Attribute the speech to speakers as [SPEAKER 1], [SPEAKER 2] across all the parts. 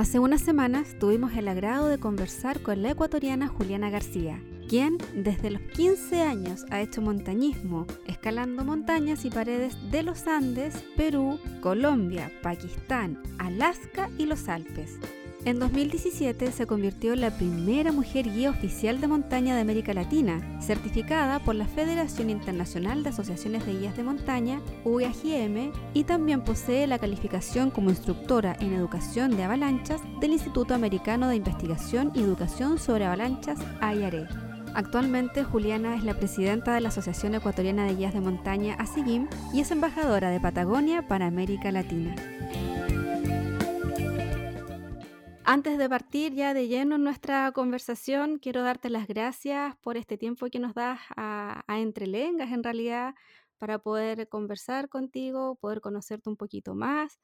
[SPEAKER 1] Hace unas semanas tuvimos el agrado de conversar con la ecuatoriana Juliana García, quien desde los 15 años ha hecho montañismo, escalando montañas y paredes de los Andes, Perú, Colombia, Pakistán, Alaska y los Alpes. En 2017 se convirtió en la primera mujer guía oficial de montaña de América Latina, certificada por la Federación Internacional de Asociaciones de Guías de Montaña, UAGM, y también posee la calificación como instructora en educación de avalanchas del Instituto Americano de Investigación y Educación sobre Avalanchas, IARE. Actualmente Juliana es la presidenta de la Asociación Ecuatoriana de Guías de Montaña, ASIGIM, y es embajadora de Patagonia para América Latina. Antes de partir ya de lleno en nuestra conversación, quiero darte las gracias por este tiempo que nos das a, a Entrelengas, en realidad, para poder conversar contigo, poder conocerte un poquito más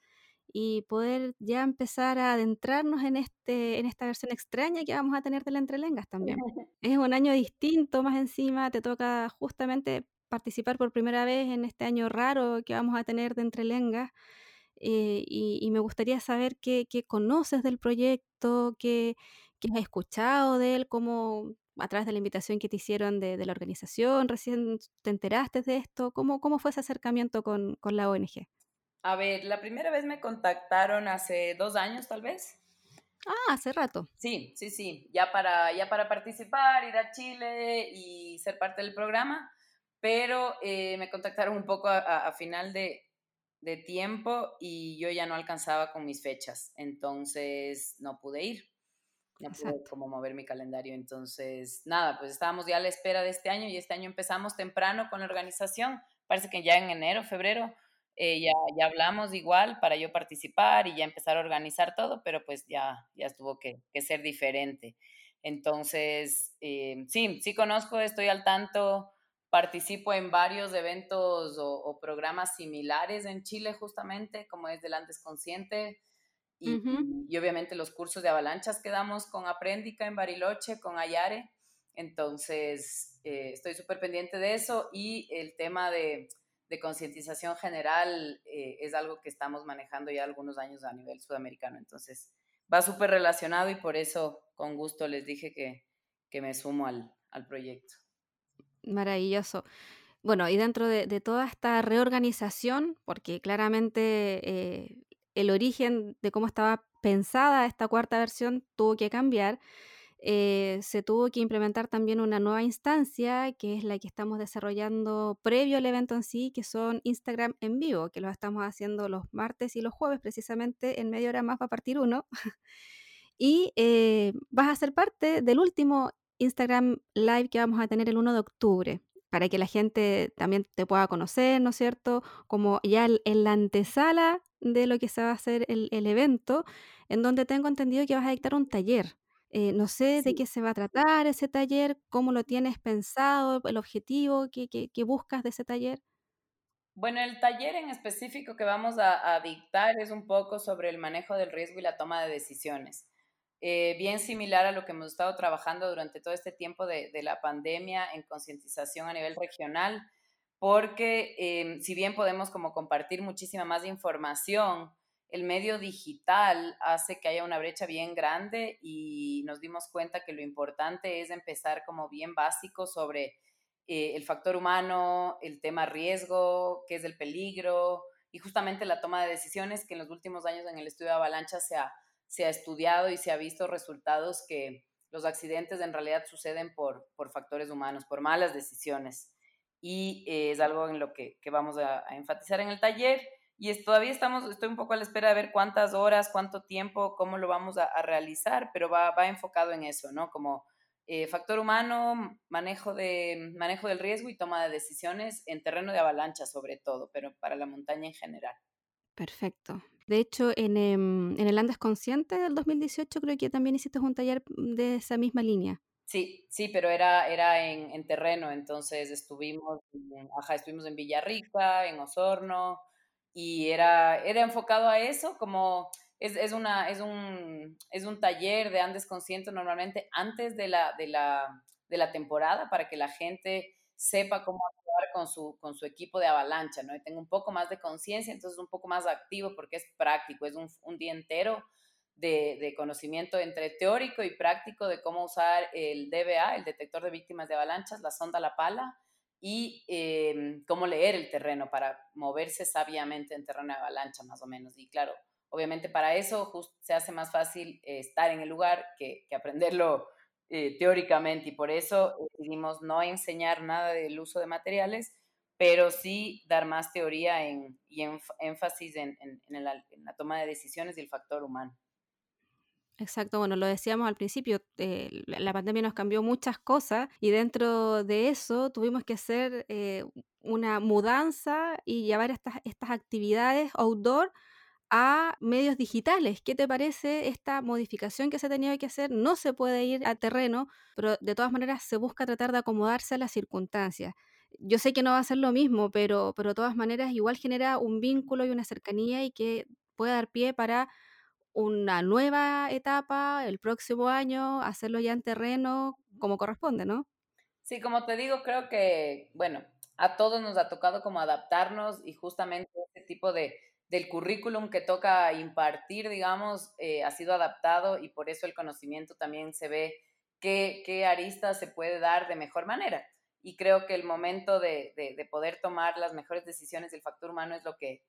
[SPEAKER 1] y poder ya empezar a adentrarnos en, este, en esta versión extraña que vamos a tener de la Entrelengas también. Es un año distinto, más encima te toca justamente participar por primera vez en este año raro que vamos a tener de Entrelengas. Eh, y, me gustaría saber qué, conoces del proyecto, qué, has escuchado de él, cómo a través de la invitación que te hicieron de, la organización, recién te enteraste de esto, ¿cómo, cómo fue ese acercamiento con, la ONG?
[SPEAKER 2] A ver, la primera vez me contactaron hace dos años tal vez.
[SPEAKER 1] Ah, hace rato.
[SPEAKER 2] Sí, sí, sí, ya para, ya para participar, ir a Chile y ser parte del programa, pero eh, me contactaron un poco a final de, de tiempo y yo ya no alcanzaba con mis fechas, entonces no pude ir, no pude como mover mi calendario, entonces nada, pues estábamos ya a la espera de este año y este año empezamos temprano con la organización, parece que ya en enero, febrero, eh, ya, ya hablamos igual para yo participar y ya empezar a organizar todo, pero pues ya, ya tuvo que, que ser diferente. Entonces, eh, sí, sí conozco, estoy al tanto participo en varios eventos o, programas similares en Chile justamente, como es del Andes Consciente, y, obviamente los cursos de avalanchas que damos con Aprendica en Bariloche, con Ayare. Entonces, eh, estoy súper pendiente de eso y el tema de, concientización general eh, es algo que estamos manejando ya algunos años a nivel sudamericano. Entonces, va súper relacionado y por eso con gusto les dije que, me sumo al proyecto.
[SPEAKER 1] Maravilloso. Bueno, y dentro de, toda esta reorganización, porque claramente eh, el origen de cómo estaba pensada esta cuarta versión tuvo que cambiar, eh, se tuvo que implementar también una nueva instancia, que es la que estamos desarrollando previo al evento en sí, que son Instagram en vivo, que lo estamos haciendo los martes y los jueves, precisamente en media hora más va a partir uno. y eh, vas a ser parte del último Instagram Live que vamos a tener el 1 de octubre, para que la gente también te pueda conocer, ¿no es cierto? Como ya en la antesala de lo que se va a hacer el, evento, en donde tengo entendido que vas a dictar un taller. Eh, no sé de qué se va a tratar ese taller, cómo lo tienes pensado, el objetivo que, buscas de ese taller.
[SPEAKER 2] Bueno, el taller en específico que vamos a, dictar es un poco sobre el manejo del riesgo y la toma de decisiones. Eh, bien similar a lo que hemos estado trabajando durante todo este tiempo de, la pandemia en concientización a nivel regional, porque em, si bien podemos como compartir muchísima más información, el medio digital hace que haya una brecha bien grande y nos dimos cuenta que lo importante es empezar como bien básico sobre eh, el factor humano, el tema riesgo, qué es el peligro y justamente la toma de decisiones que en los últimos años en el estudio de avalancha se ha se ha estudiado y se ha visto resultados que los accidentes en realidad suceden por, por factores humanos, por malas decisiones. Y eh, es algo en lo que, vamos a, enfatizar en el taller. Y es, todavía estamos, estoy un poco a la espera de ver cuántas horas, cuánto tiempo, cómo lo vamos a, realizar, pero va, va, enfocado en eso, ¿no? Como eh, factor humano, manejo, de, manejo del riesgo y toma de decisiones en terreno de avalancha sobre todo, pero para la montaña en general.
[SPEAKER 1] Perfecto. De hecho, en, em, en el Andes Consciente del 2018 creo que también hiciste un taller de esa misma línea.
[SPEAKER 2] Sí, sí, pero era, era en, en terreno, entonces estuvimos, en, ajá, estuvimos en Villarrica, en Osorno, y era, era enfocado a eso, como es, es, una, es, un, es un taller de Andes Consciente normalmente antes de la, de, la, de la temporada para que la gente sepa cómo con su, con su equipo de avalancha, ¿no? Y tengo un poco más de conciencia, entonces un poco más activo porque es práctico, es un, un, día entero de, conocimiento entre teórico y práctico de cómo usar el DBA, el detector de víctimas de avalanchas, la sonda La Pala, y em, cómo leer el terreno para moverse sabiamente en terreno de avalancha, más o menos. Y claro, obviamente para eso se hace más fácil eh, estar en el lugar que, aprenderlo eh, teóricamente y por eso decidimos no enseñar nada del uso de materiales, pero sí dar más teoría en, y énfasis en, en la toma de decisiones y el factor humano.
[SPEAKER 1] Exacto, bueno, lo decíamos al principio, eh, la pandemia nos cambió muchas cosas y dentro de eso tuvimos que hacer eh, una mudanza y llevar estas, estas actividades outdoor a medios digitales. ¿Qué te parece esta modificación que se ha tenido que hacer? No se puede ir a terreno, pero de todas maneras se busca tratar de acomodarse a las circunstancias. Yo sé que no va a ser lo mismo, pero, pero de todas maneras igual genera un vínculo y una cercanía y que puede dar pie para una nueva etapa el próximo año, hacerlo ya en terreno como corresponde, ¿no?
[SPEAKER 2] Sí, como te digo, creo que, bueno, a todos nos ha tocado como adaptarnos y justamente este tipo de, del currículum que toca impartir, digamos, eh, ha sido adaptado y por eso el conocimiento también se ve qué, qué arista se puede dar de mejor manera. Y creo que el momento de, de, de poder tomar las mejores decisiones del factor humano es lo que,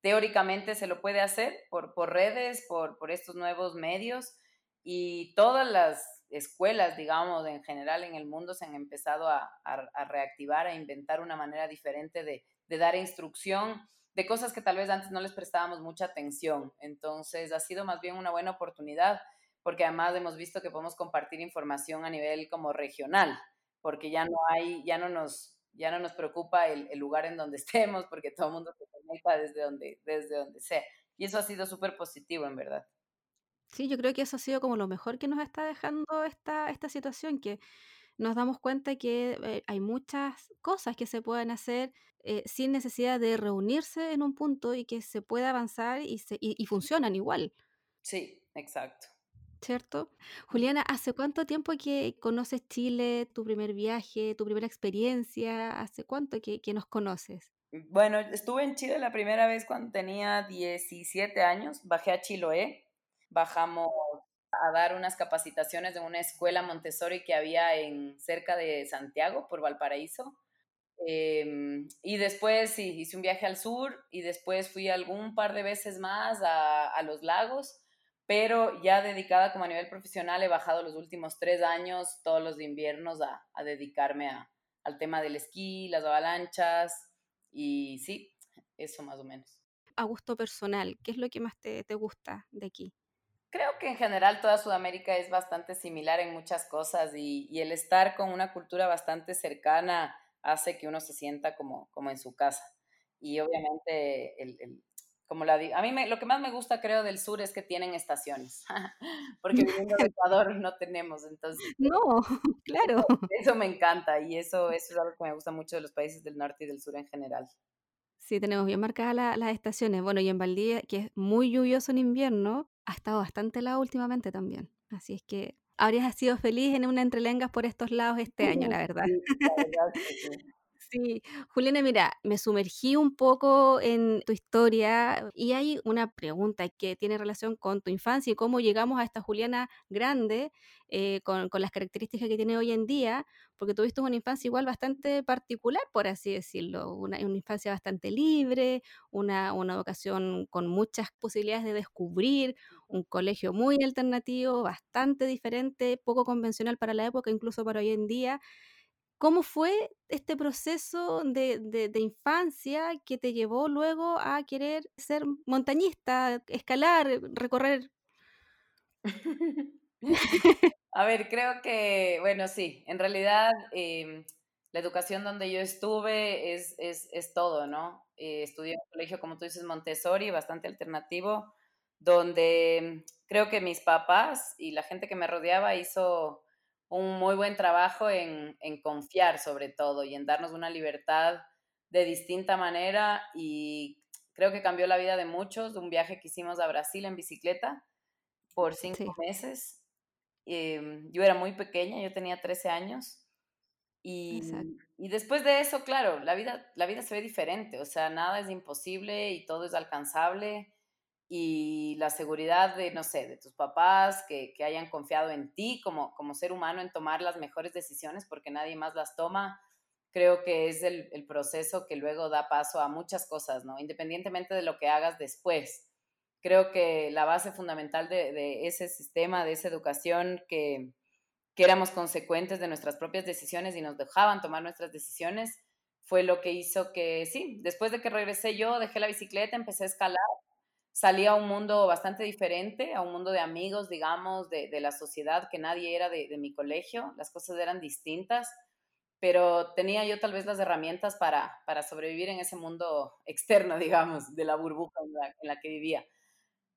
[SPEAKER 2] teóricamente se lo puede hacer por, por redes, por, por estos nuevos medios y todas las escuelas, digamos, en general en el mundo se han empezado a, a, reactivar, a inventar una manera diferente de, de, dar instrucción de cosas que tal vez antes no les prestábamos mucha atención. Entonces ha sido más bien una buena oportunidad porque además hemos visto que podemos compartir información a nivel como regional, porque ya no hay, ya no nos, ya no nos preocupa el, lugar en donde estemos, porque todo el mundo se desde donde, desde donde sea. Y eso ha sido súper positivo, en verdad.
[SPEAKER 1] Sí, yo creo que eso ha sido como lo mejor que nos está dejando esta, esta situación, que nos damos cuenta que eh, hay muchas cosas que se pueden hacer eh, sin necesidad de reunirse en un punto y que se puede avanzar y, se, y, funcionan igual.
[SPEAKER 2] Sí, exacto.
[SPEAKER 1] ¿Cierto? Juliana, ¿hace cuánto tiempo que conoces Chile, tu primer viaje, tu primera experiencia? ¿Hace cuánto que, que nos conoces?
[SPEAKER 2] Bueno, estuve en Chile la primera vez cuando tenía 17 años, bajé a Chiloé, bajamos a dar unas capacitaciones de una escuela Montessori que había en cerca de Santiago, por Valparaíso. Em, y después sí, hice un viaje al sur y después fui algún par de veces más a, a los lagos, pero ya dedicada como a nivel profesional he bajado los últimos tres años, todos los inviernos, a, a dedicarme a, al tema del esquí, las avalanchas, y sí, eso más o menos.
[SPEAKER 1] A gusto personal, ¿qué es lo que más te, te gusta de aquí?
[SPEAKER 2] Creo que en general toda Sudamérica es bastante similar en muchas cosas y, y, el estar con una cultura bastante cercana hace que uno se sienta como, como en su casa. Y obviamente, el, el como la a mí me, lo que más me gusta creo del sur es que tienen estaciones, porque viviendo en Ecuador no tenemos, entonces.
[SPEAKER 1] No, claro.
[SPEAKER 2] Eso me encanta y eso, eso es algo que me gusta mucho de los países del norte y del sur en general.
[SPEAKER 1] Sí, tenemos bien marcadas las estaciones. Bueno, y en Valdivia, que es muy lluvioso en invierno, ha estado bastante helado últimamente también. Así es que habrías sido feliz en una entrelengas por estos lados este año, la verdad. la verdad Sí, Juliana, mira, me sumergí un poco en tu historia y hay una pregunta que tiene relación con tu infancia y cómo llegamos a esta Juliana grande eh, con, las características que tiene hoy en día, porque tuviste una infancia igual bastante particular, por así decirlo, una, infancia bastante libre, una, una educación con muchas posibilidades de descubrir, un colegio muy alternativo, bastante diferente, poco convencional para la época, incluso para hoy en día. ¿Cómo fue este proceso de, de, infancia que te llevó luego a querer ser montañista, escalar, recorrer?
[SPEAKER 2] a ver, creo que, bueno, sí, en realidad em, la educación donde yo estuve es, es, es todo, ¿no? Eh, estudié en un colegio, como tú dices, Montessori, bastante alternativo, donde creo que mis papás y la gente que me rodeaba hizo un muy buen trabajo en, en, confiar sobre todo y en darnos una libertad de distinta manera y creo que cambió la vida de muchos, de un viaje que hicimos a Brasil en bicicleta por cinco meses. Em, yo era muy pequeña, yo tenía 13 años y, y, después de eso, claro, la vida, la vida se ve diferente, o sea, nada es imposible y todo es alcanzable y la seguridad de, no sé, de tus papás, que, que, hayan confiado en ti como, como ser humano en tomar las mejores decisiones porque nadie más las toma, creo que es el, el, proceso que luego da paso a muchas cosas, ¿no? Independientemente de lo que hagas después. Creo que la base fundamental de, de ese sistema, de esa educación, que, que éramos consecuentes de nuestras propias decisiones y nos dejaban tomar nuestras decisiones, fue lo que hizo que, sí, después de que regresé yo, dejé la bicicleta, empecé a escalar salí a un mundo bastante diferente, a un mundo de amigos, digamos, de, la sociedad, que nadie era de, mi colegio, las cosas eran distintas, pero tenía yo tal vez las herramientas para, para sobrevivir en ese mundo externo, digamos, de la burbuja en la, que vivía.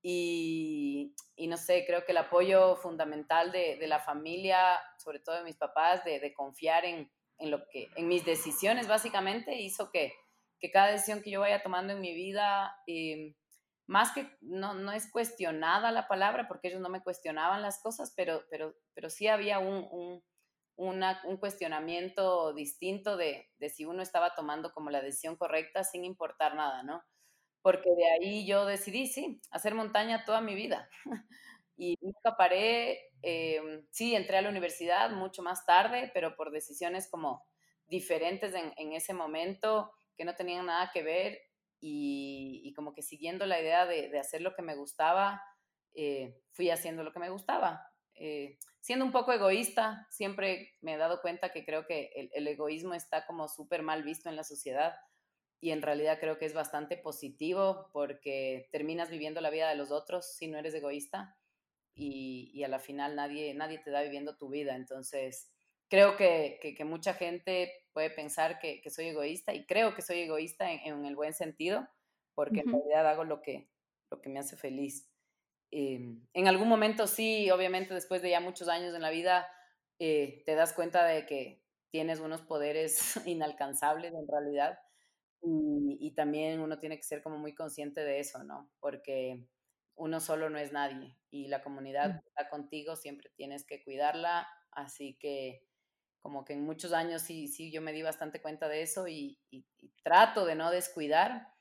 [SPEAKER 2] Y, no sé, creo que el apoyo fundamental de, la familia, sobre todo de mis papás, de, confiar en, en, lo que, en mis decisiones, básicamente, hizo que, que cada decisión que yo vaya tomando en mi vida... Eh, más que no, no es cuestionada la palabra, porque ellos no me cuestionaban las cosas, pero, pero, pero sí había un, un, una, un cuestionamiento distinto de, de, si uno estaba tomando como la decisión correcta sin importar nada, ¿no? Porque de ahí yo decidí, sí, hacer montaña toda mi vida. y nunca paré, eh, sí, entré a la universidad mucho más tarde, pero por decisiones como diferentes en, en ese momento que no tenían nada que ver y, como que siguiendo la idea de, hacer lo que me gustaba, eh, fui haciendo lo que me gustaba. Eh, siendo un poco egoísta, siempre me he dado cuenta que creo que el, egoísmo está como súper mal visto en la sociedad y en realidad creo que es bastante positivo porque terminas viviendo la vida de los otros si no eres egoísta y, y a la final nadie, nadie te da viviendo tu vida. Entonces, creo que, que mucha gente puede pensar que, que, soy egoísta y creo que soy egoísta en, en el buen sentido, porque uh -huh. en realidad hago lo que, lo que me hace feliz. Eh, en algún momento sí, obviamente después de ya muchos años en la vida, eh, te das cuenta de que tienes unos poderes inalcanzables en realidad y, y, también uno tiene que ser como muy consciente de eso, ¿no? Porque uno solo no es nadie y la comunidad -huh. está contigo, siempre tienes que cuidarla, así que como que en muchos años sí, sí, yo me di bastante cuenta de eso y, trato de no descuidar.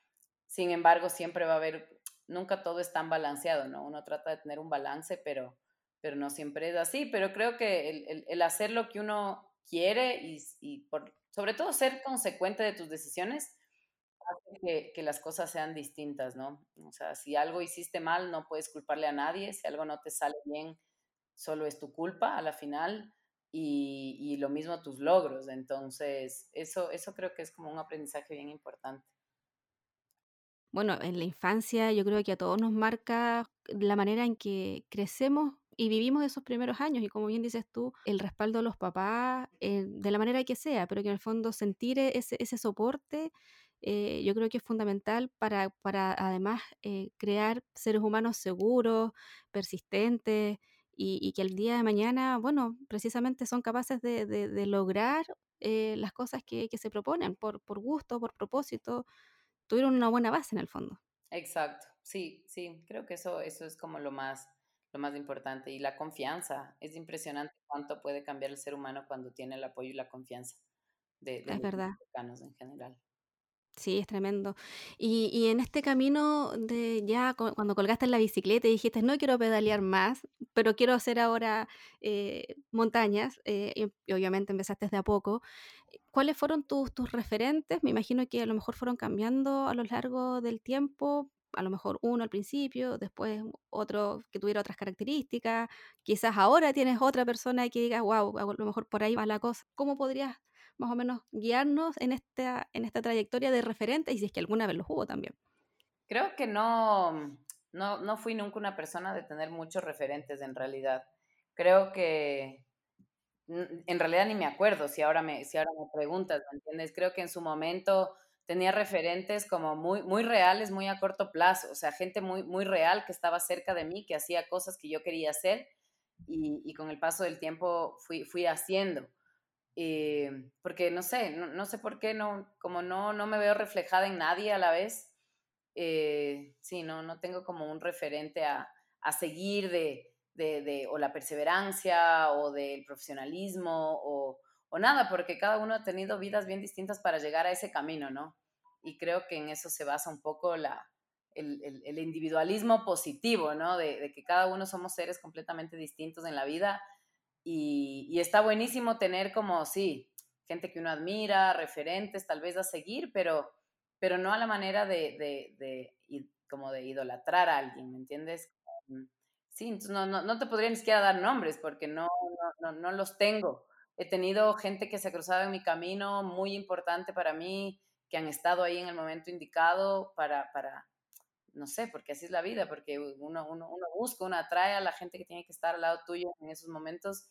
[SPEAKER 2] Sin embargo, siempre va a haber, nunca todo es tan balanceado, ¿no? Uno trata de tener un balance, pero, pero no siempre es así. Pero creo que el, el, hacer lo que uno quiere y, y por, sobre todo ser consecuente de tus decisiones, hace que, que, las cosas sean distintas, ¿no? O sea, si algo hiciste mal, no puedes culparle a nadie. Si algo no te sale bien, solo es tu culpa a la final y, lo mismo tus logros. Entonces, eso, eso creo que es como un aprendizaje bien importante.
[SPEAKER 1] Bueno, en la infancia yo creo que a todos nos marca la manera en que crecemos y vivimos esos primeros años y como bien dices tú, el respaldo de los papás, eh, de la manera que sea, pero que en el fondo sentir ese, ese soporte, eh, yo creo que es fundamental para, para además eh, crear seres humanos seguros, persistentes, y, y, que el día de mañana, bueno, precisamente son capaces de, de, de lograr eh, las cosas que, que, se proponen por, por gusto, por propósito, tuvieron una buena base en el fondo.
[SPEAKER 2] Exacto, sí, sí, creo que eso, eso es como lo más, lo más importante. Y la confianza, es impresionante cuánto puede cambiar el ser humano cuando tiene el apoyo y la confianza de, de
[SPEAKER 1] es
[SPEAKER 2] los
[SPEAKER 1] verdad.
[SPEAKER 2] mexicanos en general.
[SPEAKER 1] Sí, es tremendo. Y, y en este camino de ya cuando colgaste en la bicicleta y dijiste, no quiero pedalear más, pero quiero hacer ahora eh, montañas, eh, y, y, obviamente empezaste de a poco, ¿cuáles fueron tus, tus referentes? Me imagino que a lo mejor fueron cambiando a lo largo del tiempo, a lo mejor uno al principio, después otro que tuviera otras características, quizás ahora tienes otra persona que diga, wow, a lo mejor por ahí va la cosa. ¿Cómo podrías más o menos guiarnos en esta, en esta trayectoria de referentes y si es que alguna vez los hubo también.
[SPEAKER 2] Creo que no, no, no fui nunca una persona de tener muchos referentes en realidad. Creo que en realidad ni me acuerdo si ahora me, si ahora me preguntas, ¿me entiendes? Creo que en su momento tenía referentes como muy, muy reales, muy a corto plazo, o sea, gente muy, muy real que estaba cerca de mí, que hacía cosas que yo quería hacer y, y con el paso del tiempo fui, fui haciendo. Eh, porque no sé, no, sé por qué, no, como no, no me veo reflejada en nadie a la vez, eh, sí, no, no tengo como un referente a, a seguir de, de, de, o la perseverancia o del profesionalismo o, o nada, porque cada uno ha tenido vidas bien distintas para llegar a ese camino, ¿no? Y creo que en eso se basa un poco la, el, individualismo positivo, ¿no? De, que cada uno somos seres completamente distintos en la vida y, está buenísimo tener como, sí, gente que uno admira, referentes tal vez a seguir, pero, pero no a la manera de, de, como de idolatrar a alguien, ¿me entiendes? Mm, sí, no, no, no, te podría ni siquiera dar nombres porque no, no, no, los tengo. He tenido gente que se ha cruzado en mi camino muy importante para mí, que han estado ahí en el momento indicado para, para, no sé, porque así es la vida, porque uno, uno, uno, busca, uno atrae a la gente que tiene que estar al lado tuyo en esos momentos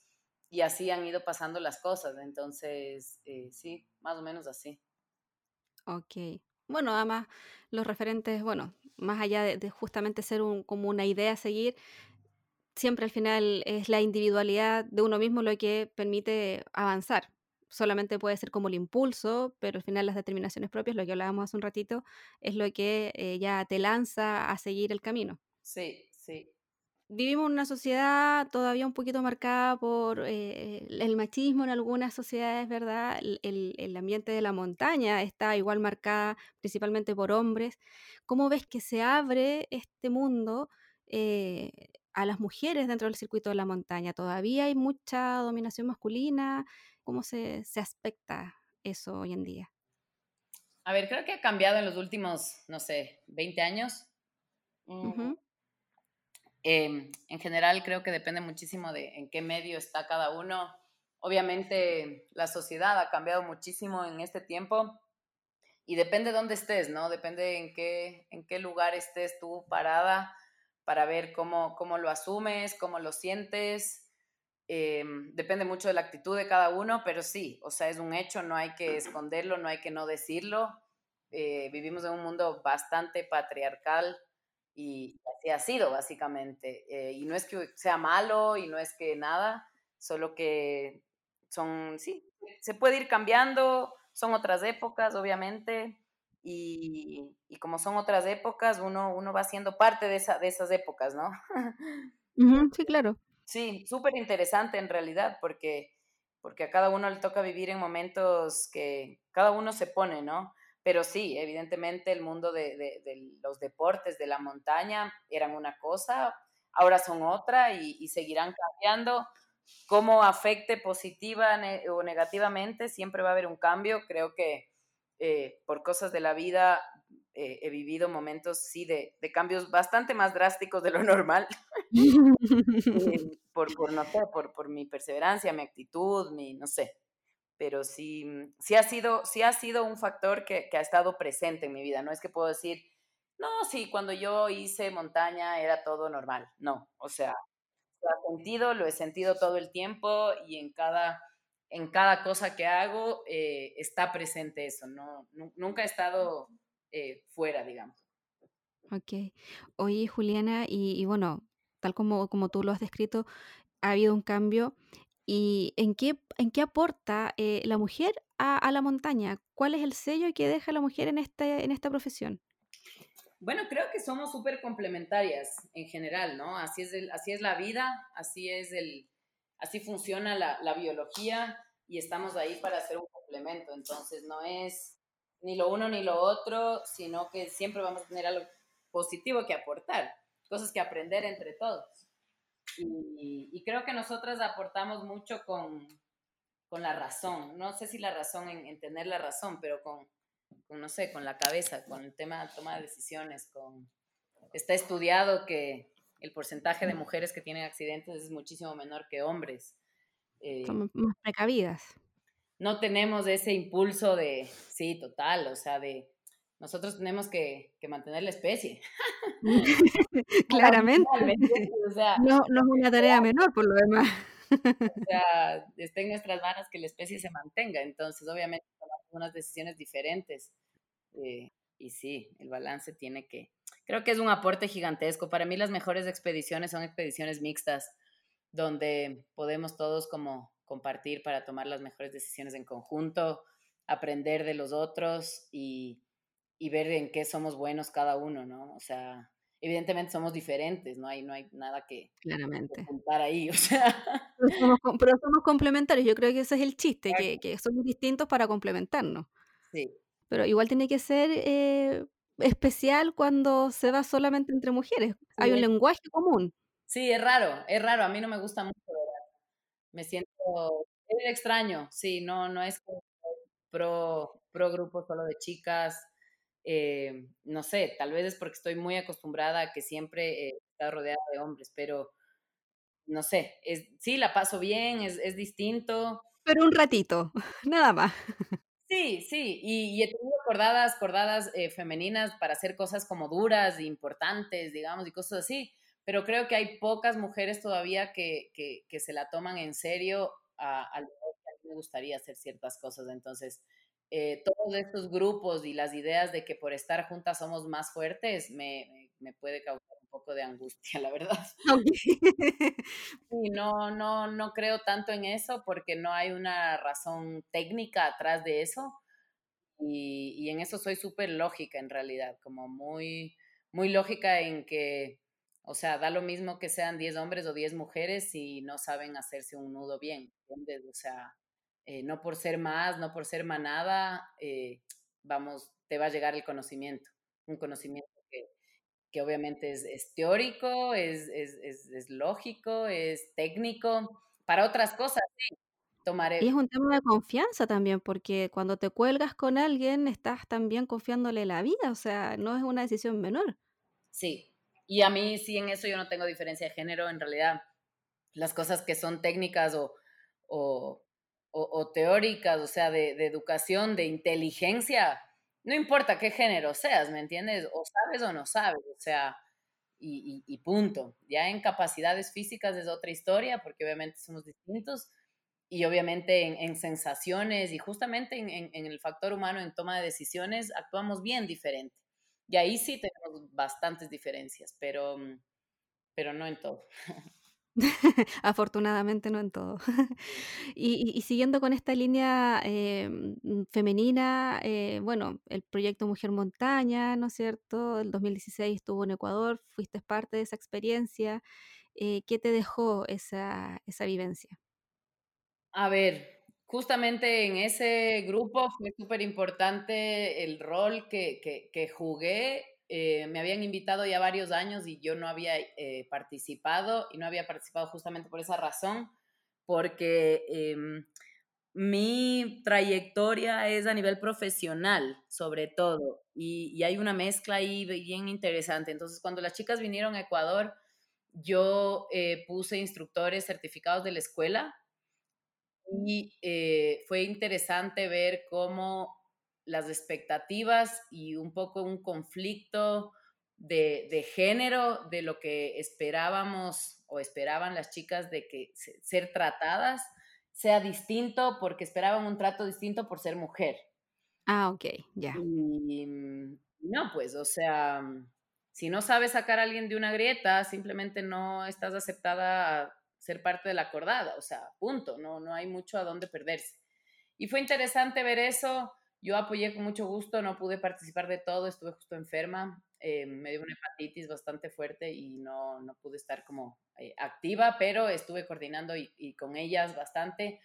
[SPEAKER 2] y así han ido pasando las cosas. Entonces, eh, sí, más o menos así.
[SPEAKER 1] Ok. Bueno, además, los referentes, bueno, más allá de, justamente ser un, como una idea a seguir, siempre al final es la individualidad de uno mismo lo que permite avanzar solamente puede ser como el impulso, pero al final las determinaciones propias, lo que hablábamos hace un ratito, es lo que eh, ya te lanza a seguir el camino.
[SPEAKER 2] Sí, sí.
[SPEAKER 1] Vivimos en una sociedad todavía un poquito marcada por eh, el machismo en algunas sociedades, ¿verdad? El, ambiente de la montaña está igual marcada principalmente por hombres. ¿Cómo ves que se abre este mundo eh, a las mujeres dentro del circuito de la montaña? ¿Todavía hay mucha dominación masculina? ¿Cómo se, aspecta eso hoy en día?
[SPEAKER 2] A ver, creo que ha cambiado en los últimos, no sé, 20 años. Mm. Em, en general creo que depende muchísimo de en qué medio está cada uno. Obviamente la sociedad ha cambiado muchísimo en este tiempo y depende de dónde estés, ¿no? Depende en qué, en qué lugar estés tú parada para ver cómo, cómo lo asumes, cómo lo sientes. Em, depende mucho de la actitud de cada uno, pero sí, o sea, es un hecho, no hay que esconderlo, no hay que no decirlo. Eh, vivimos en un mundo bastante patriarcal y así ha sido básicamente. Eh, y no es que sea malo y no es que nada, solo que son, sí, se puede ir cambiando, son otras épocas, obviamente, y, y como son otras épocas, uno, uno va siendo parte de, esa, de esas épocas, ¿no?
[SPEAKER 1] sí, claro.
[SPEAKER 2] Sí, súper interesante en realidad, porque, porque a cada uno le toca vivir en momentos que cada uno se pone, ¿no? Pero sí, evidentemente el mundo de, de, los deportes, de la montaña, eran una cosa, ahora son otra y, seguirán cambiando. Cómo afecte positiva o negativamente, siempre va a haber un cambio. Creo que eh, por cosas de la vida eh, he vivido momentos, sí, de, de, cambios bastante más drásticos de lo normal. Eh, por, por, no sé, por, por mi perseverancia, mi actitud, mi, no sé. Pero sí, sí, ha, sido, sí ha sido un factor que, que ha estado presente en mi vida. No es que puedo decir, no, sí, cuando yo hice montaña era todo normal. No, o sea, lo he sentido, lo he sentido todo el tiempo y en cada, en cada cosa que hago eh, está presente eso. No, nunca he estado eh, fuera, digamos.
[SPEAKER 1] Ok. Oye, Juliana, y, bueno, tal como, como tú lo has descrito, ha habido un cambio. ¿Y en qué, en qué aporta eh, la mujer a, la montaña? ¿Cuál es el sello que deja la mujer en, este, en esta profesión?
[SPEAKER 2] Bueno, creo que somos súper complementarias en general, ¿no? Así es, así es la vida, así es el, así funciona la, la biología y estamos ahí para hacer un complemento. Entonces, no es ni lo uno ni lo otro, sino que siempre vamos a tener algo positivo que aportar, cosas que aprender entre todos. Y, creo que nosotras aportamos mucho con, con, la razón, no sé si la razón en, tener la razón, pero con, con, no sé, con la cabeza, con el tema de toma de decisiones, con... Está estudiado que el porcentaje de mujeres que tienen accidentes es muchísimo menor que hombres.
[SPEAKER 1] Eh, más precavidas
[SPEAKER 2] no tenemos ese impulso de, sí, total, o sea, de nosotros tenemos que, mantener la especie.
[SPEAKER 1] Claramente. no, no es una tarea menor, por lo demás.
[SPEAKER 2] o sea, está en nuestras manos que la especie se mantenga. Entonces, obviamente, tomamos unas decisiones diferentes. Eh, y sí, el balance tiene que... Creo que es un aporte gigantesco. Para mí las mejores expediciones son expediciones mixtas, donde podemos todos como compartir para tomar las mejores decisiones en conjunto, aprender de los otros y, ver en qué somos buenos cada uno, ¿no? O sea, evidentemente somos diferentes, no hay, no hay nada que
[SPEAKER 1] Claramente.
[SPEAKER 2] contar ahí, o sea.
[SPEAKER 1] Pero somos, complementarios, yo creo que ese es el chiste, que, somos distintos para complementarnos.
[SPEAKER 2] Sí.
[SPEAKER 1] Pero igual tiene que ser eh, especial cuando se va solamente entre mujeres. Hay un
[SPEAKER 2] Sí.
[SPEAKER 1] lenguaje común.
[SPEAKER 2] Sí, es raro, es raro, a mí no me gusta mucho, ¿verdad? Me siento es extraño, sí, no no es pro pro grupo solo de chicas, eh, no sé, tal vez es porque estoy muy acostumbrada a que siempre he estado rodeada de hombres, pero no sé, es sí, la paso bien, es es distinto.
[SPEAKER 1] Pero un ratito, nada más.
[SPEAKER 2] Sí, sí, y y he tenido cordadas cordadas, eh, femeninas para hacer cosas como duras, e importantes, digamos, y cosas así, pero creo que hay pocas mujeres todavía que que que se la toman en serio a que a mí me gustaría hacer ciertas cosas. Entonces, eh, todos estos grupos y las ideas de que por estar juntas somos más fuertes, me me puede causar un poco de angustia, la verdad.
[SPEAKER 1] Okey.
[SPEAKER 2] Sí, no no no creo tanto en eso, porque no hay una razón técnica atrás de eso, y y en eso soy superlógica, en realidad, como muy muy lógica en que, o sea, da lo mismo que sean 10 hombres o 10 mujeres si no saben hacerse un nudo bien, ¿entiendes? O sea, eh, no por ser más, no por ser manada, eh, vamos, te va a llegar el conocimiento, un conocimiento que que obviamente es es teórico, es es es lógico, es técnico. Para otras cosas sí,
[SPEAKER 1] Y es
[SPEAKER 2] tomaré
[SPEAKER 1] un tema de confianza también, porque cuando te cuelgas con alguien, estás también confiándole la vida, o sea, no es una decisión menor.
[SPEAKER 2] Sí, y a mí sí, en eso yo no tengo diferencia de género, en realidad, las cosas que son técnicas o o o o teóricas, o sea, de educación, de inteligencia, no importa qué género seas, ¿me entiendes? O sabes o no sabes, o sea, y punto. Ya en capacidades físicas es otra historia, porque obviamente somos distintos, y obviamente en en sensaciones y justamente en en el factor humano, en toma de decisiones, actuamos bien diferente. Y ahí sí tenemos bastantes diferencias, pero, pero no en todo.
[SPEAKER 1] Afortunadamente no en todo. Y siguiendo con esta línea, em, mm, femenina, eh, bueno, el proyecto Mujer Montaña, ¿no es cierto? El 2016 estuvo en Ecuador, fuiste parte de esa experiencia, eh, ¿qué te dejó esa esa vivencia?
[SPEAKER 2] A ver, justamente en ese grupo fue superimportante el rol que que jugué, eh, me habían invitado ya varios años y yo no había, eh, participado, y no había participado justamente por esa razón, porque, em, mi trayectoria es a nivel profesional, sobre todo, y y hay una mezcla ahí bien interesante. Entonces, cuando las chicas vinieron a Ecuador, yo, eh, puse instructores certificados de la escuela y, fue interesante ver cómo las expectativas y un poco un conflicto de de género, de lo que esperábamos o esperaban las chicas de que se ser tratadas sea distinto, porque esperaban un trato distinto por ser mujer.
[SPEAKER 1] Ah, okey, ya.
[SPEAKER 2] Y, mm, no, pues, o sea, si no sabes sacar a alguien de una grieta, simplemente no estás aceptada a ser parte de la cordada, o sea, punto, no no hay mucho a dónde perderse. Y fue interesante ver eso, yo apoyé con mucho gusto, no pude participar de todo, estuve justo enferma, eh, me dio una hepatitis bastante fuerte y no no pude estar como, eh, activa, pero estuve coordinando y y con ellas bastante.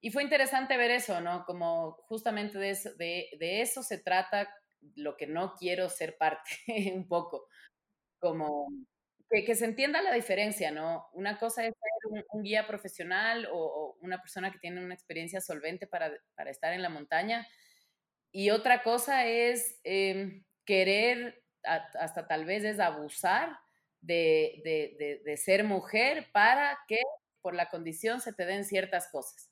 [SPEAKER 2] Y fue interesante ver eso, ¿no? Como justamente de eso de de eso se trata lo que no quiero ser parte un poco, como que que se entienda la diferencia, ¿no? Una cosa es ser un un guía profesional o o una persona que tiene una experiencia solvente para para estar en la montaña, y otra cosa es, em, querer ha hasta tal vez es abusar de de de ser mujer para que por la condición se te den ciertas cosas.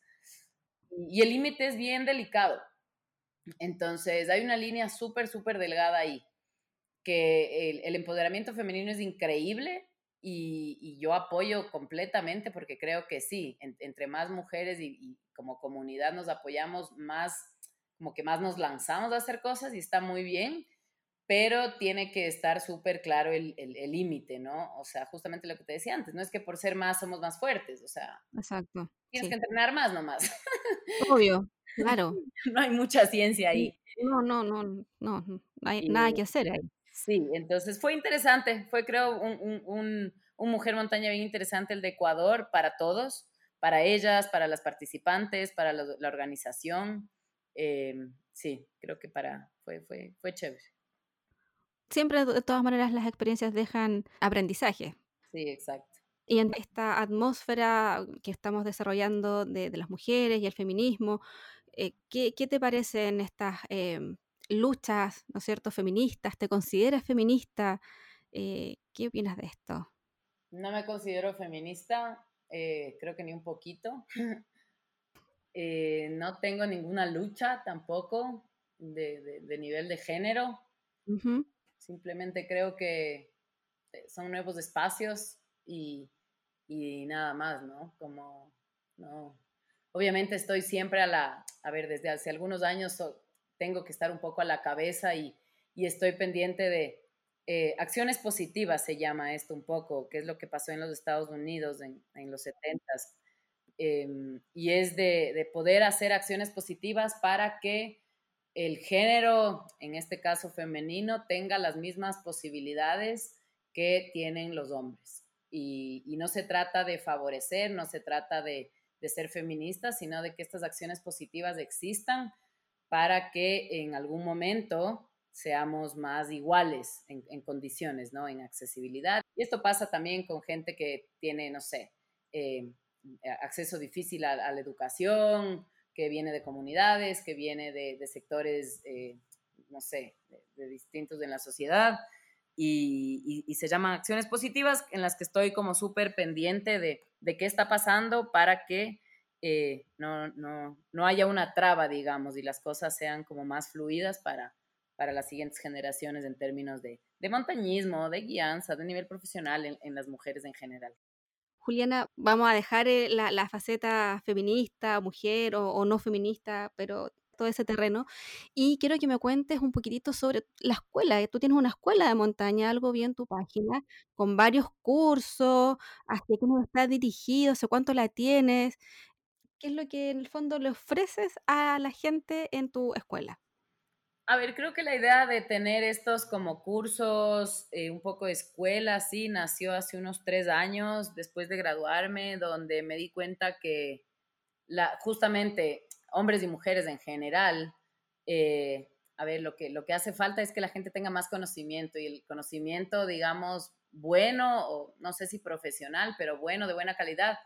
[SPEAKER 2] Y el límite es bien delicado. Entonces, hay una línea súper, superdelgada ahí, que el empoderamiento femenino es increíble y yo apoyo completamente, porque creo que sí, en entre más mujeres y como comunidad nos apoyamos, más como que más nos lanzamos a hacer cosas y está muy bien, pero tiene que estar superclaro el el el límite, ¿no? O sea, justamente lo que te decía antes, no es que por ser más somos más fuertes, o sea,
[SPEAKER 1] Exacto,
[SPEAKER 2] tienes que
[SPEAKER 1] sí.
[SPEAKER 2] entrenar más nomás.
[SPEAKER 1] Obvio, claro.
[SPEAKER 2] No hay mucha ciencia ahí.
[SPEAKER 1] no no no no, no hay
[SPEAKER 2] Y
[SPEAKER 1] nada que hacer ahí.
[SPEAKER 2] sí, entonces fue interesante, fue creo un un un un Mujer Montaña bien interesante el de Ecuador para todos, para ellas, para las participantes, para la la organización, em, sí, creo que para fue fue fue chévere.
[SPEAKER 1] Siempre, de todas maneras, las experiencias dejan aprendizaje.
[SPEAKER 2] Sí, exacto.
[SPEAKER 1] Y en esta atmósfera que estamos desarrollando de, de las mujeres y el feminismo, eh, ¿qué, qué te parecen estas em, luchas, ¿no es cierto?, feministas. ¿Te consideras feminista? Eh, ¿Qué opinas de esto?
[SPEAKER 2] No me considero feminista, eh, creo que ni un poquito. Eh, no tengo ninguna lucha tampoco de, de, nivel de género. Simplemente creo que son nuevos espacios y, y, nada más, ¿no? Como, no. Obviamente estoy siempre a la, a ver, desde hace algunos años tengo que estar un poco a la cabeza y, estoy pendiente de eh, acciones positivas, se llama esto un poco, que es lo que pasó en los Estados Unidos en, los 70 em, y es de, poder hacer acciones positivas para que el género, en este caso femenino, tenga las mismas posibilidades que tienen los hombres. Y, no se trata de favorecer, no se trata de, ser feminista, sino de que estas acciones positivas existan para que en algún momento seamos más iguales en, condiciones, ¿no? En accesibilidad. Y esto pasa también con gente que tiene, no sé, eh, acceso difícil a, la educación, que viene de comunidades, que viene de, sectores, eh, no sé, de, distintos en la sociedad. Y, se llaman acciones positivas en las que estoy como súper pendiente de, de qué está pasando para que eh, no, no, no haya una traba, digamos, y las cosas sean como más fluidas para, para las siguientes generaciones en términos de, de montañismo, de guianza, de nivel profesional en, las mujeres en general.
[SPEAKER 1] Juliana, vamos a dejar eh, la, faceta feminista, mujer o, no feminista, pero todo ese terreno. Y quiero que me cuentes un poquitito sobre la escuela. Tú tienes una escuela de montaña, algo bien tu página, con varios cursos, hacia nos está dirigido, sé cuánto la tienes. ¿Qué es lo que en el fondo le ofreces a la gente en tu escuela?
[SPEAKER 2] A ver, creo que la idea de tener estos como cursos, eh, un poco de escuela, sí, nació hace unos tres años después de graduarme, donde me di cuenta que la, justamente hombres y mujeres en general, eh, a ver, lo que, lo que hace falta es que la gente tenga más conocimiento y el conocimiento, digamos, bueno, o no sé si profesional, pero bueno, de buena calidad,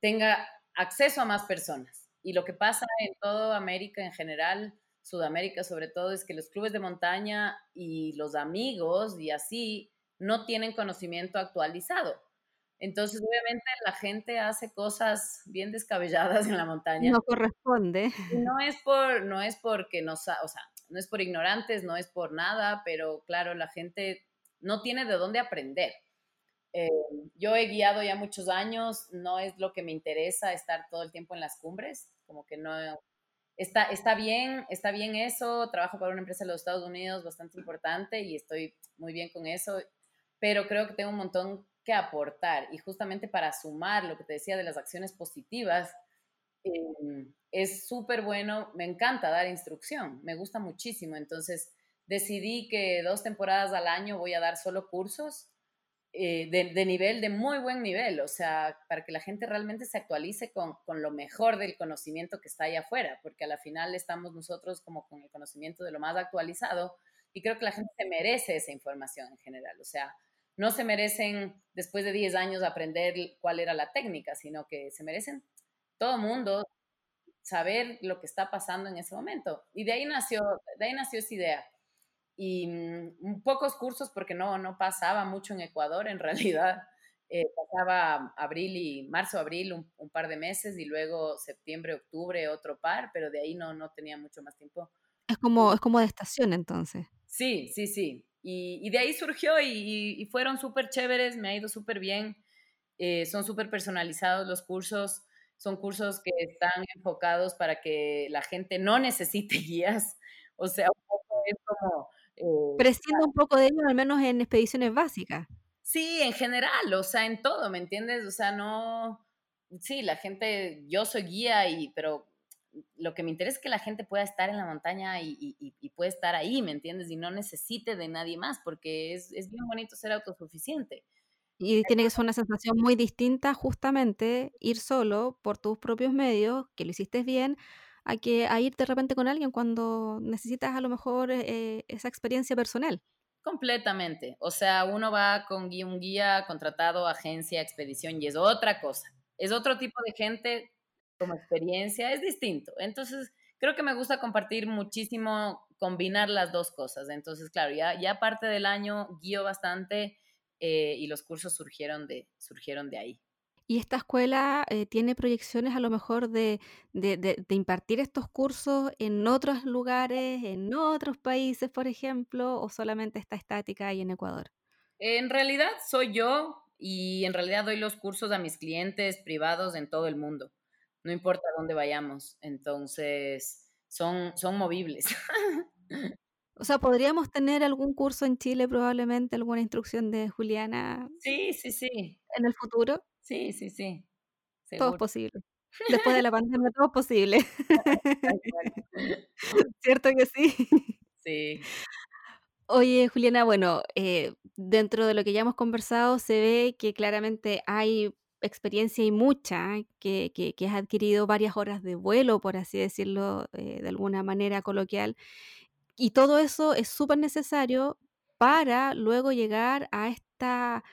[SPEAKER 2] tenga acceso a más personas. Y lo que pasa en toda América en general, Sudamérica sobre todo, es que los clubes de montaña y los amigos y así no tienen conocimiento actualizado. Entonces, obviamente, la gente hace cosas bien descabelladas en la montaña.
[SPEAKER 1] No corresponde.
[SPEAKER 2] no es por, no es porque no, o sea, no es por ignorantes, no es por nada, pero claro, la gente no tiene de dónde aprender. Eh, yo he guiado ya muchos años, no es lo que me interesa estar todo el tiempo en las cumbres, como que no... Está, está bien, está bien eso, trabajo para una empresa de los Estados Unidos bastante importante y estoy muy bien con eso, pero creo que tengo un montón que aportar y justamente para sumar lo que te decía de las acciones positivas, em, es súper bueno, me encanta dar instrucción, me gusta muchísimo, entonces decidí que dos temporadas al año voy a dar solo cursos eh, de, nivel, de muy buen nivel, o sea, para que la gente realmente se actualice con, con, lo mejor del conocimiento que está ahí afuera, porque a la final estamos nosotros como con el conocimiento de lo más actualizado y creo que la gente se merece esa información en general, o sea, no se merecen después de 10 años aprender cuál era la técnica, sino que se merecen todo mundo saber lo que está pasando en ese momento. Y de ahí nació, de ahí nació esa idea y mm, pocos cursos porque no, no pasaba mucho en Ecuador en realidad. Eh, pasaba abril y marzo, abril un, par de meses y luego septiembre, octubre otro par, pero de ahí no, no tenía mucho más tiempo.
[SPEAKER 1] Es como, es como de estación entonces.
[SPEAKER 2] Sí, sí, sí. Y, y de ahí surgió y, y fueron súper chéveres, me ha ido súper bien. Eh, son súper personalizados los cursos, son cursos que están enfocados para que la gente no necesite guías. O sea, un poco es como
[SPEAKER 1] Prescindo un poco de ello, al menos en expediciones básicas.
[SPEAKER 2] Sí, en general, o sea, en todo, ¿me entiendes? O sea, no, sí, la gente, yo soy guía, y, pero lo que me interesa es que la gente pueda estar en la montaña y, y, y pueda estar ahí, ¿me entiendes? Y no necesite de nadie más, porque es, es bien bonito ser autosuficiente.
[SPEAKER 1] Y tiene que ser una sensación muy distinta justamente ir solo por tus propios medios, que lo hiciste bien, a que a ir de repente con alguien cuando necesitas a lo mejor eh, esa experiencia personal.
[SPEAKER 2] Completamente. O sea, uno va con un guía contratado, agencia, expedición y es otra cosa. Es otro tipo de gente como experiencia, es distinto. Entonces, creo que me gusta compartir muchísimo, combinar las dos cosas. Entonces, claro, ya, ya parte del año guío bastante eh, y los cursos surgieron de, surgieron de ahí.
[SPEAKER 1] ¿Y esta escuela eh, tiene proyecciones a lo mejor de, de, de, de, impartir estos cursos en otros lugares, en otros países, por ejemplo, o solamente está estática ahí en Ecuador?
[SPEAKER 2] En realidad soy yo y en realidad doy los cursos a mis clientes privados en todo el mundo, no importa dónde vayamos, entonces son, son movibles.
[SPEAKER 1] O sea, ¿podríamos tener algún curso en Chile, probablemente alguna instrucción de Juliana?
[SPEAKER 2] Sí, sí, sí.
[SPEAKER 1] ¿En el futuro?
[SPEAKER 2] Sí, sí, sí.
[SPEAKER 1] Seguro. Todo es posible. Después de la pandemia todo es posible. ¿Cierto que sí?
[SPEAKER 2] Sí.
[SPEAKER 1] Oye, Juliana, bueno, eh, dentro de lo que ya hemos conversado, se ve que claramente hay experiencia y mucha, que, que, que has adquirido varias horas de vuelo, por así decirlo, eh, de alguna manera coloquial. Y todo eso es súper necesario para luego llegar a esta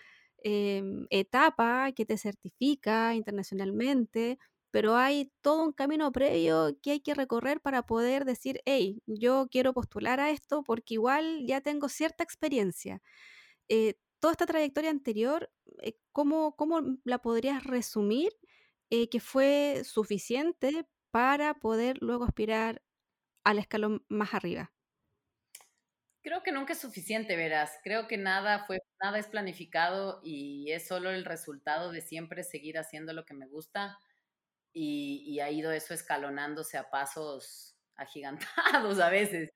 [SPEAKER 1] eh, etapa que te certifica internacionalmente, pero hay todo un camino previo que hay que recorrer para poder decir, hey, yo quiero postular a esto porque igual ya tengo cierta experiencia. Eh, toda esta trayectoria anterior, eh, ¿cómo, ¿cómo, la podrías resumir eh, que fue suficiente para poder luego aspirar al escalón más arriba?
[SPEAKER 2] Creo que nunca es suficiente, verás. Creo que nada fue, nada es planificado y es solo el resultado de siempre seguir haciendo lo que me gusta y, y ha ido eso escalonándose a pasos agigantados a veces.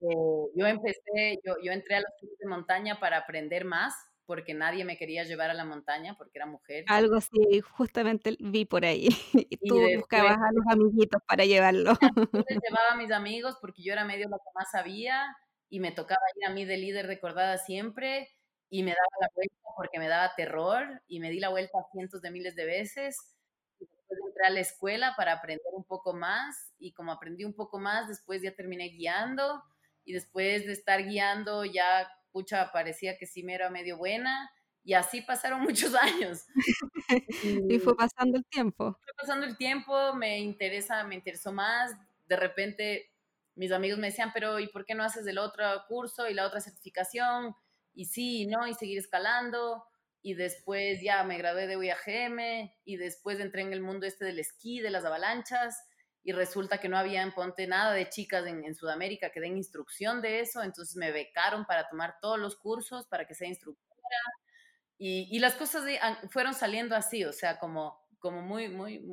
[SPEAKER 2] Eh, yo empecé, yo, yo entré a los clubes de montaña para aprender más porque nadie me quería llevar a la montaña porque era mujer.
[SPEAKER 1] Algo así, justamente vi por ahí. Y tú y buscabas a los amiguitos para llevarlo.
[SPEAKER 2] Yo les llevaba a mis amigos porque yo era medio lo que más sabía y me tocaba ir a mí de líder recordada siempre y me daba la vuelta porque me daba terror y me di la vuelta cientos de miles de veces. Y después entré a la escuela para aprender un poco más y como aprendí un poco más, después ya terminé guiando y después de estar guiando ya, pucha, parecía que sí me era medio buena y así pasaron muchos años.
[SPEAKER 1] y, y fue pasando el tiempo.
[SPEAKER 2] Fue pasando el tiempo, me interesa, me interesó más, de repente mis amigos me decían, pero ¿y por qué no haces el otro curso y la otra certificación? Y sí, ¿no? Y seguir escalando. Y después ya me gradué de UIAGM y después entré en el mundo este del esquí, de las avalanchas. Y resulta que no había en Ponte nada de chicas en, Sudamérica que den instrucción de eso. Entonces me becaron para tomar todos los cursos, para que sea instructora. Y, y las cosas fueron saliendo así, o sea, como, muy, muy,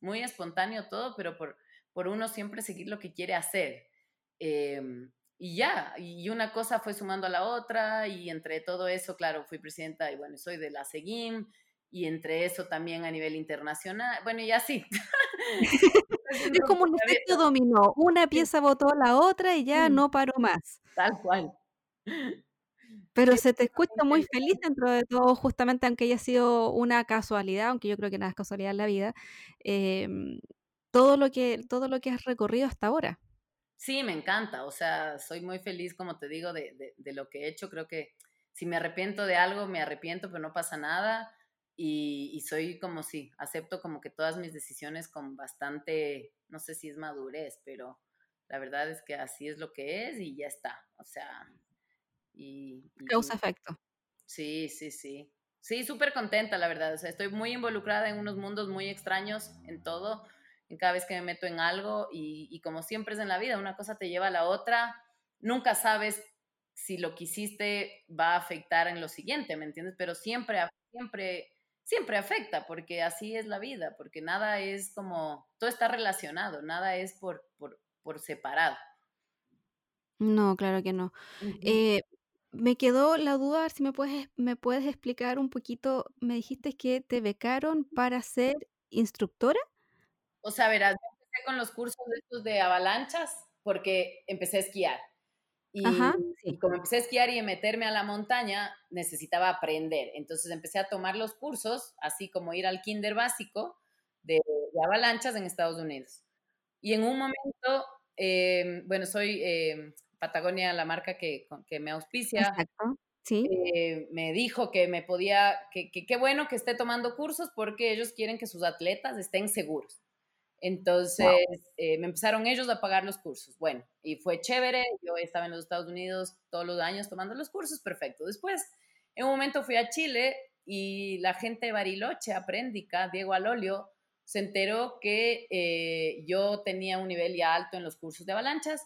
[SPEAKER 2] muy espontáneo todo, pero por uno siempre seguir lo que quiere hacer. Eh, y ya, y una cosa fue sumando a la otra, y entre todo eso, claro, fui presidenta y bueno, soy de la SEGIM, y entre eso también a nivel internacional, bueno, y así.
[SPEAKER 1] es como un efecto dominó, una pieza votó a la otra y ya no paró más.
[SPEAKER 2] Tal cual.
[SPEAKER 1] Pero se te escucha muy feliz dentro de todo, justamente aunque haya sido una casualidad, aunque yo creo que nada es casualidad en la vida, eh, todo, lo que, todo lo que has recorrido hasta ahora.
[SPEAKER 2] Sí, me encanta, o sea, soy muy feliz, como te digo, de, de, de, lo que he hecho. Creo que si me arrepiento de algo, me arrepiento, pero no pasa nada. Y, y soy como si, acepto como que todas mis decisiones con bastante, no sé si es madurez, pero la verdad es que así es lo que es y ya está. O sea, y... y
[SPEAKER 1] Causa-efecto.
[SPEAKER 2] Sí, sí, sí. Sí, súper contenta, la verdad. O sea, estoy muy involucrada en unos mundos muy extraños en todo en cada vez que me meto en algo y, y, como siempre es en la vida, una cosa te lleva a la otra, nunca sabes si lo que hiciste va a afectar en lo siguiente, ¿me entiendes? Pero siempre, siempre, siempre afecta porque así es la vida, porque nada es como, todo está relacionado, nada es por, por, por separado.
[SPEAKER 1] No, claro que no. Uh -huh. eh, me quedó la duda, si me puedes, me puedes explicar un poquito, me dijiste que te becaron para ser instructora.
[SPEAKER 2] O sea, verás, yo empecé con los cursos de estos de avalanchas porque empecé a esquiar. Y,
[SPEAKER 1] Ajá, sí.
[SPEAKER 2] y, como empecé a esquiar y a meterme a la montaña, necesitaba aprender. Entonces empecé a tomar los cursos, así como ir al kinder básico de, de avalanchas en Estados Unidos. Y en un momento, eh, bueno, soy eh, Patagonia, la marca que, que me auspicia,
[SPEAKER 1] Exacto, sí.
[SPEAKER 2] eh, me dijo que me podía, que qué bueno que esté tomando cursos porque ellos quieren que sus atletas estén seguros. Entonces eh, me empezaron ellos a pagar los cursos. Bueno, y fue chévere. Yo estaba en los Estados Unidos todos los años tomando los cursos, perfecto. Después, en un momento fui a Chile y la gente de Bariloche, Aprendica, Diego Alolio, se enteró que eh, yo tenía un nivel ya alto en los cursos de avalanchas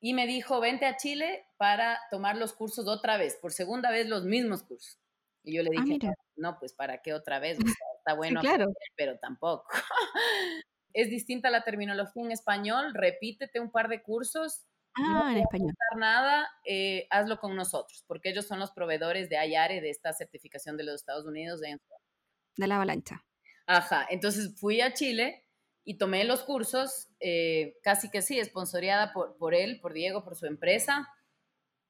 [SPEAKER 2] y me dijo, vente a Chile para tomar los cursos otra vez, por segunda vez los mismos cursos. Y yo le
[SPEAKER 1] Ah,
[SPEAKER 2] dije,
[SPEAKER 1] mira.
[SPEAKER 2] no, pues ¿para qué otra vez? O sea, está bueno,
[SPEAKER 1] Sí, claro.
[SPEAKER 2] aprender, pero tampoco. es distinta la terminología en español, repítete un par de cursos, no
[SPEAKER 1] Ah, en español.
[SPEAKER 2] nada, eh, hazlo con nosotros, porque ellos son los proveedores de AYARE, de esta certificación de los Estados Unidos.
[SPEAKER 1] De la avalancha.
[SPEAKER 2] Ajá, entonces fui a Chile y tomé los cursos, eh, casi que sí, esponsoreada por, por él, por Diego, por su empresa,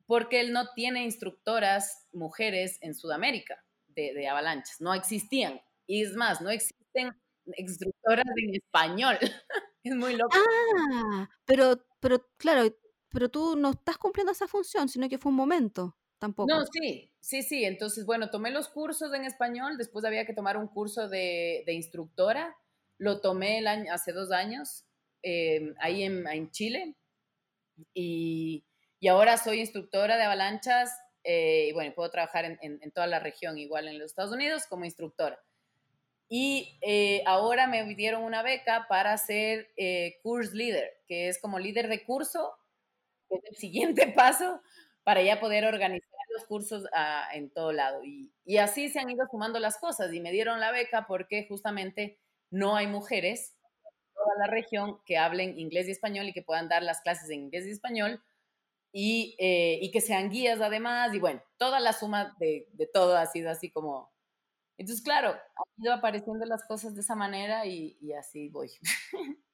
[SPEAKER 2] porque él no tiene instructoras mujeres en Sudamérica de, de avalanchas, no existían. Y es más, no existen instructoras en español. es muy loco.
[SPEAKER 1] Ah, pero, pero claro, pero tú no estás cumpliendo esa función, sino que fue un momento, tampoco.
[SPEAKER 2] No, sí, sí, sí. Entonces, bueno, tomé los cursos en español, después había que tomar un curso de, de instructora. Lo tomé el año, hace dos años, eh, ahí en, en Chile. Y, y, ahora soy instructora de avalanchas. Eh, y bueno, puedo trabajar en, en, en, toda la región, igual en los Estados Unidos, como instructora. Y eh, ahora me dieron una beca para ser eh, course leader, que es como líder de curso, que es el siguiente paso para ya poder organizar los cursos uh, en todo lado. Y, y, así se han ido sumando las cosas y me dieron la beca porque justamente no hay mujeres en toda la región que hablen inglés y español y que puedan dar las clases en inglés y español y, eh, y que sean guías además. Y bueno, toda la suma de, de todo ha sido así como... Entonces, claro, han ido apareciendo las cosas de esa manera y, y así voy.